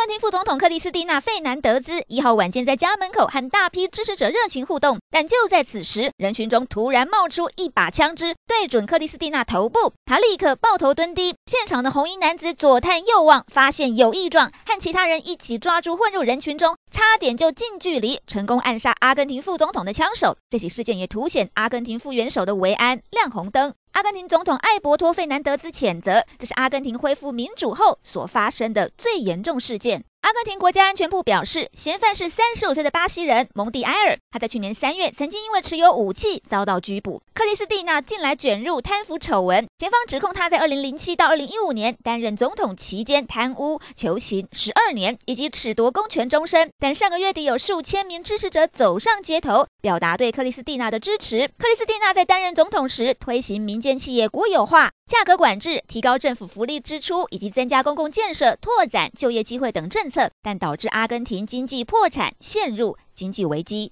阿根廷副总统克里斯蒂娜·费南德兹一号晚间在家门口和大批支持者热情互动，但就在此时，人群中突然冒出一把枪支，对准克里斯蒂娜头部，她立刻抱头蹲低。现场的红衣男子左探右望，发现有异状，和其他人一起抓住混入人群中，差点就近距离成功暗杀阿根廷副总统的枪手。这起事件也凸显阿根廷副元首的维安亮红灯。阿根廷总统艾伯托·费南德兹谴责，这是阿根廷恢复民主后所发生的最严重事件。阿根廷国家安全部表示，嫌犯是三十五岁的巴西人蒙蒂埃尔。他在去年三月曾经因为持有武器遭到拘捕。克里斯蒂娜近来卷入贪腐丑闻，检方指控他在二零零七到二零一五年担任总统期间贪污，求刑十二年，以及褫夺公权终身。但上个月底有数千名支持者走上街头，表达对克里斯蒂娜的支持。克里斯蒂娜在担任总统时推行民间企业国有化。价格管制、提高政府福利支出以及增加公共建设、拓展就业机会等政策，但导致阿根廷经济破产，陷入经济危机。